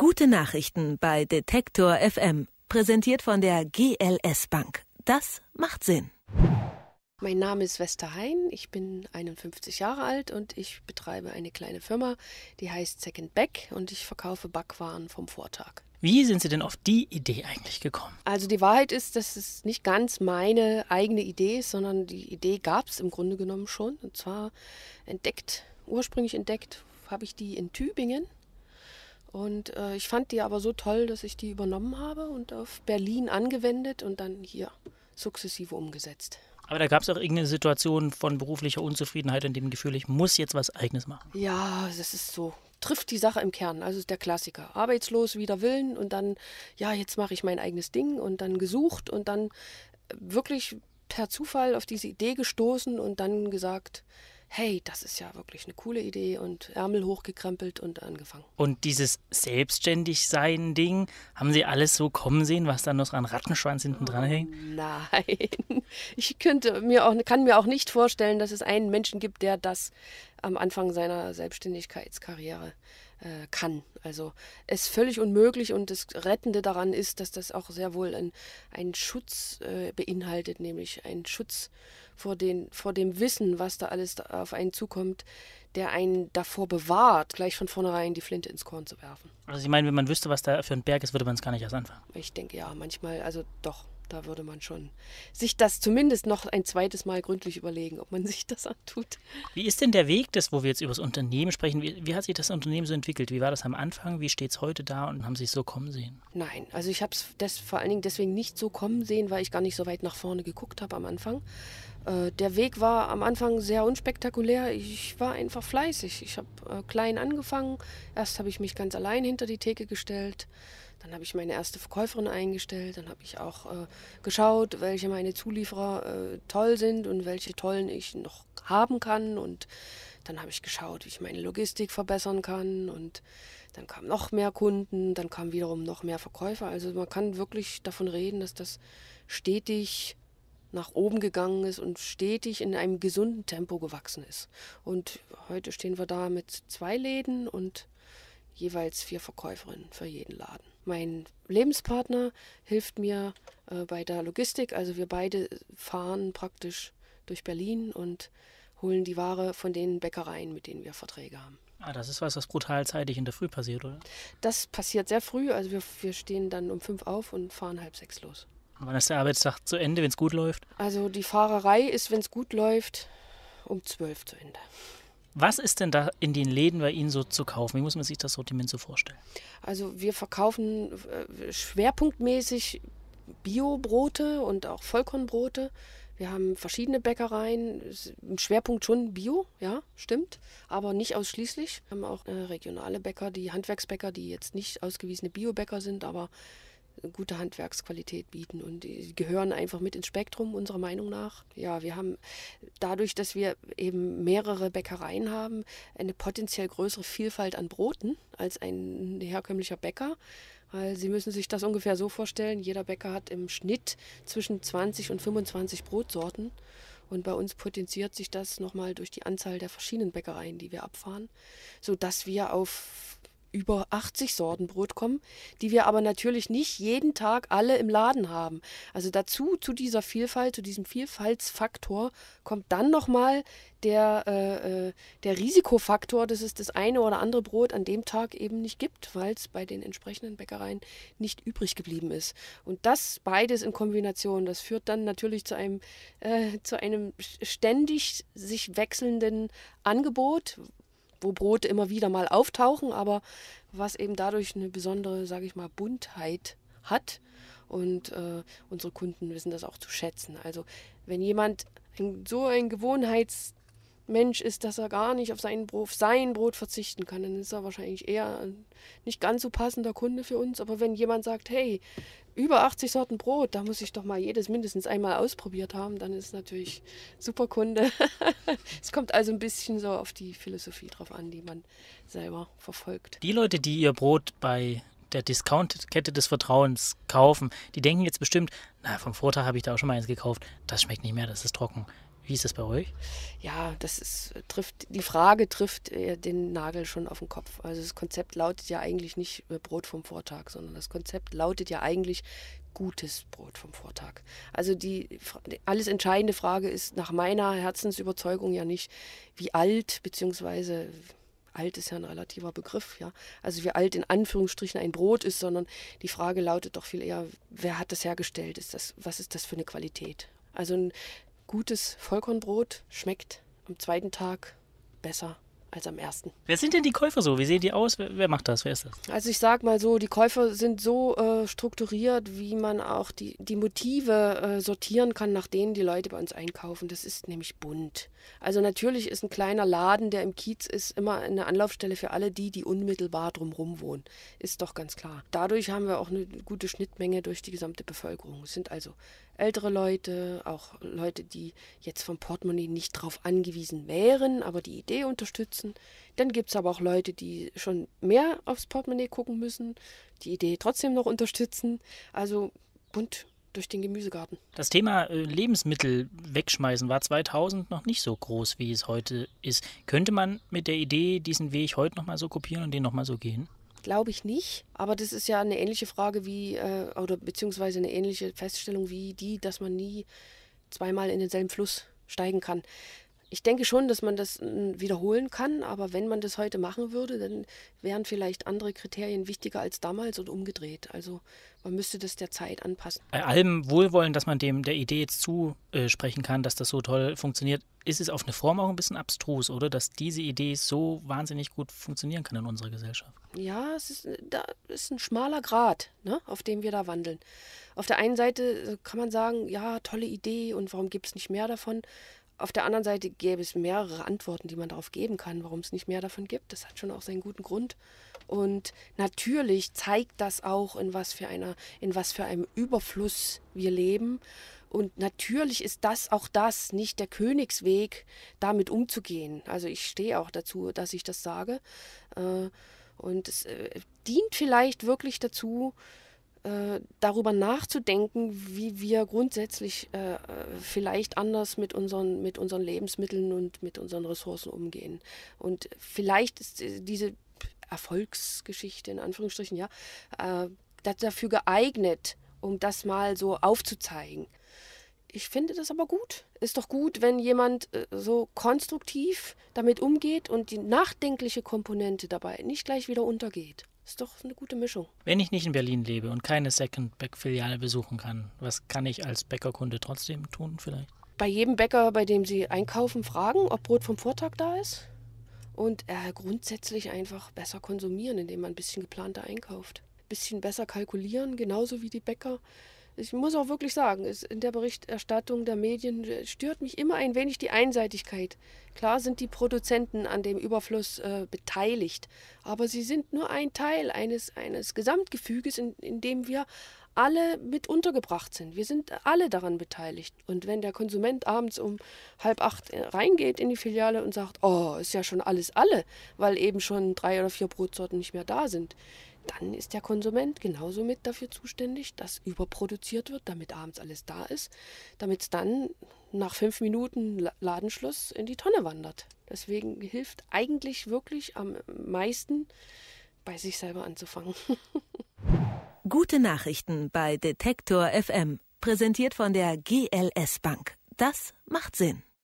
Gute Nachrichten bei Detektor FM. Präsentiert von der GLS Bank. Das macht Sinn. Mein Name ist Wester Hein, ich bin 51 Jahre alt und ich betreibe eine kleine Firma, die heißt Second Back und ich verkaufe Backwaren vom Vortag. Wie sind Sie denn auf die Idee eigentlich gekommen? Also die Wahrheit ist, dass es nicht ganz meine eigene Idee ist, sondern die Idee gab es im Grunde genommen schon. Und zwar entdeckt, ursprünglich entdeckt, habe ich die in Tübingen. Und äh, ich fand die aber so toll, dass ich die übernommen habe und auf Berlin angewendet und dann hier sukzessive umgesetzt. Aber da gab es auch irgendeine Situation von beruflicher Unzufriedenheit in dem Gefühl, ich muss jetzt was Eigenes machen. Ja, das ist so. Trifft die Sache im Kern. Also der Klassiker. Arbeitslos, wider Willen und dann, ja, jetzt mache ich mein eigenes Ding und dann gesucht und dann wirklich per Zufall auf diese Idee gestoßen und dann gesagt, hey, das ist ja wirklich eine coole Idee und Ärmel hochgekrempelt und angefangen. Und dieses Selbstständigsein-Ding, haben Sie alles so kommen sehen, was da noch so an Rattenschwanz hinten dran hängt? Oh, nein. Ich könnte mir auch, kann mir auch nicht vorstellen, dass es einen Menschen gibt, der das am Anfang seiner Selbstständigkeitskarriere äh, kann. Also es ist völlig unmöglich und das Rettende daran ist, dass das auch sehr wohl ein, einen Schutz äh, beinhaltet, nämlich einen Schutz vor, den, vor dem Wissen, was da alles auf einen zukommt, der einen davor bewahrt, gleich von vornherein die Flinte ins Korn zu werfen. Also ich meine, wenn man wüsste, was da für ein Berg ist, würde man es gar nicht erst anfangen. Ich denke ja, manchmal, also doch, da würde man schon sich das zumindest noch ein zweites Mal gründlich überlegen, ob man sich das antut. Wie ist denn der Weg, das, wo wir jetzt über das Unternehmen sprechen? Wie, wie hat sich das Unternehmen so entwickelt? Wie war das am Anfang? Wie steht es heute da und haben Sie es so kommen sehen? Nein, also ich habe es vor allen Dingen deswegen nicht so kommen sehen, weil ich gar nicht so weit nach vorne geguckt habe am Anfang. Äh, der Weg war am Anfang sehr unspektakulär. Ich war einfach fleißig. Ich habe äh, klein angefangen. Erst habe ich mich ganz allein hinter die Theke gestellt. Dann habe ich meine erste Verkäuferin eingestellt. Dann habe ich auch äh, geschaut, welche meine Zulieferer äh, toll sind und welche tollen ich noch haben kann. Und dann habe ich geschaut, wie ich meine Logistik verbessern kann. Und dann kamen noch mehr Kunden. Dann kamen wiederum noch mehr Verkäufer. Also man kann wirklich davon reden, dass das stetig nach oben gegangen ist und stetig in einem gesunden Tempo gewachsen ist. Und heute stehen wir da mit zwei Läden und jeweils vier Verkäuferinnen für jeden Laden. Mein Lebenspartner hilft mir äh, bei der Logistik. Also wir beide fahren praktisch durch Berlin und holen die Ware von den Bäckereien, mit denen wir Verträge haben. Ah, das ist was, was brutal zeitig in der Früh passiert, oder? Das passiert sehr früh. Also wir, wir stehen dann um fünf auf und fahren halb sechs los. Wann ist der Arbeitstag zu Ende, wenn es gut läuft? Also die Fahrerei ist, wenn es gut läuft, um zwölf zu Ende. Was ist denn da in den Läden bei Ihnen so zu kaufen? Wie muss man sich das Sortiment so vorstellen? Also wir verkaufen äh, schwerpunktmäßig Biobrote und auch Vollkornbrote. Wir haben verschiedene Bäckereien, im Schwerpunkt schon Bio, ja, stimmt, aber nicht ausschließlich. Wir haben auch äh, regionale Bäcker, die Handwerksbäcker, die jetzt nicht ausgewiesene Biobäcker sind, aber gute Handwerksqualität bieten und die gehören einfach mit ins Spektrum unserer Meinung nach. Ja, wir haben dadurch, dass wir eben mehrere Bäckereien haben, eine potenziell größere Vielfalt an Broten als ein herkömmlicher Bäcker. Weil Sie müssen sich das ungefähr so vorstellen, jeder Bäcker hat im Schnitt zwischen 20 und 25 Brotsorten. Und bei uns potenziert sich das nochmal durch die Anzahl der verschiedenen Bäckereien, die wir abfahren, sodass wir auf über 80 Sorten Brot kommen, die wir aber natürlich nicht jeden Tag alle im Laden haben. Also dazu, zu dieser Vielfalt, zu diesem Vielfaltsfaktor kommt dann nochmal der, äh, äh, der Risikofaktor, dass es das eine oder andere Brot an dem Tag eben nicht gibt, weil es bei den entsprechenden Bäckereien nicht übrig geblieben ist. Und das beides in Kombination, das führt dann natürlich zu einem, äh, zu einem ständig sich wechselnden Angebot, wo Brote immer wieder mal auftauchen, aber was eben dadurch eine besondere, sage ich mal, Buntheit hat. Und äh, unsere Kunden wissen das auch zu schätzen. Also wenn jemand so ein Gewohnheitsmensch ist, dass er gar nicht auf sein Brot, sein Brot verzichten kann, dann ist er wahrscheinlich eher ein nicht ganz so passender Kunde für uns. Aber wenn jemand sagt, hey, über 80 Sorten Brot, da muss ich doch mal jedes mindestens einmal ausprobiert haben, dann ist natürlich super Kunde. es kommt also ein bisschen so auf die Philosophie drauf an, die man selber verfolgt. Die Leute, die ihr Brot bei der Discount-Kette des Vertrauens kaufen, die denken jetzt bestimmt, na, vom Vortag habe ich da auch schon mal eins gekauft, das schmeckt nicht mehr, das ist trocken. Wie ist das bei euch? Ja, das ist, trifft, die Frage trifft den Nagel schon auf den Kopf. Also das Konzept lautet ja eigentlich nicht äh, Brot vom Vortag, sondern das Konzept lautet ja eigentlich gutes Brot vom Vortag. Also die alles entscheidende Frage ist nach meiner Herzensüberzeugung ja nicht, wie alt, beziehungsweise alt ist ja ein relativer Begriff, ja. Also wie alt in Anführungsstrichen ein Brot ist, sondern die Frage lautet doch viel eher, wer hat das hergestellt? Ist das, was ist das für eine Qualität? Also ein gutes Vollkornbrot schmeckt am zweiten Tag besser als am ersten. Wer sind denn die Käufer so? Wie sehen die aus? Wer, wer macht das? Wer ist das? Also ich sag mal so, die Käufer sind so äh, strukturiert, wie man auch die, die Motive äh, sortieren kann, nach denen die Leute bei uns einkaufen. Das ist nämlich bunt. Also natürlich ist ein kleiner Laden, der im Kiez ist, immer eine Anlaufstelle für alle die, die unmittelbar drumherum wohnen. Ist doch ganz klar. Dadurch haben wir auch eine gute Schnittmenge durch die gesamte Bevölkerung. Es sind also ältere Leute, auch Leute, die jetzt vom Portemonnaie nicht darauf angewiesen wären, aber die Idee unterstützen. Dann gibt es aber auch Leute, die schon mehr aufs Portemonnaie gucken müssen, die Idee trotzdem noch unterstützen. Also bunt durch den Gemüsegarten. Das Thema äh, Lebensmittel wegschmeißen war 2000 noch nicht so groß, wie es heute ist. Könnte man mit der Idee diesen Weg heute nochmal so kopieren und den nochmal so gehen? Glaube ich nicht. Aber das ist ja eine ähnliche Frage wie, äh, oder beziehungsweise eine ähnliche Feststellung wie die, dass man nie zweimal in denselben Fluss steigen kann. Ich denke schon, dass man das hm, wiederholen kann, aber wenn man das heute machen würde, dann wären vielleicht andere Kriterien wichtiger als damals und umgedreht. Also man müsste das der Zeit anpassen. Bei allem Wohlwollen, dass man dem der Idee jetzt zusprechen kann, dass das so toll funktioniert, ist es auf eine Form auch ein bisschen abstrus, oder? Dass diese Idee so wahnsinnig gut funktionieren kann in unserer Gesellschaft. Ja, es ist, da ist ein schmaler Grad, ne, auf dem wir da wandeln. Auf der einen Seite kann man sagen, ja, tolle Idee und warum gibt es nicht mehr davon? Auf der anderen Seite gäbe es mehrere Antworten, die man darauf geben kann, warum es nicht mehr davon gibt. Das hat schon auch seinen guten Grund. Und natürlich zeigt das auch, in was für einer, in was für einem Überfluss wir leben. Und natürlich ist das auch das nicht der Königsweg, damit umzugehen. Also ich stehe auch dazu, dass ich das sage. Äh, und es äh, dient vielleicht wirklich dazu, äh, darüber nachzudenken, wie wir grundsätzlich äh, vielleicht anders mit unseren, mit unseren Lebensmitteln und mit unseren Ressourcen umgehen. Und vielleicht ist diese Erfolgsgeschichte in Anführungsstrichen ja äh, dafür geeignet, um das mal so aufzuzeigen. Ich finde das aber gut. Ist doch gut, wenn jemand äh, so konstruktiv damit umgeht und die nachdenkliche Komponente dabei nicht gleich wieder untergeht. Ist doch eine gute Mischung. Wenn ich nicht in Berlin lebe und keine Second-Back-Filiale besuchen kann, was kann ich als Bäckerkunde trotzdem tun vielleicht? Bei jedem Bäcker, bei dem Sie einkaufen, fragen, ob Brot vom Vortag da ist. Und äh, grundsätzlich einfach besser konsumieren, indem man ein bisschen geplanter einkauft. Ein bisschen besser kalkulieren, genauso wie die Bäcker ich muss auch wirklich sagen, in der Berichterstattung der Medien stört mich immer ein wenig die Einseitigkeit. Klar sind die Produzenten an dem Überfluss äh, beteiligt, aber sie sind nur ein Teil eines, eines Gesamtgefüges, in, in dem wir alle mit untergebracht sind. Wir sind alle daran beteiligt. Und wenn der Konsument abends um halb acht äh, reingeht in die Filiale und sagt, oh, ist ja schon alles alle, weil eben schon drei oder vier Brotsorten nicht mehr da sind, dann ist der Konsument genauso mit dafür zuständig, dass überproduziert wird, damit abends alles da ist, damit es dann nach fünf Minuten Ladenschluss in die Tonne wandert. Deswegen hilft eigentlich wirklich am meisten, bei sich selber anzufangen. Gute Nachrichten bei Detektor FM, präsentiert von der GLS Bank. Das macht Sinn.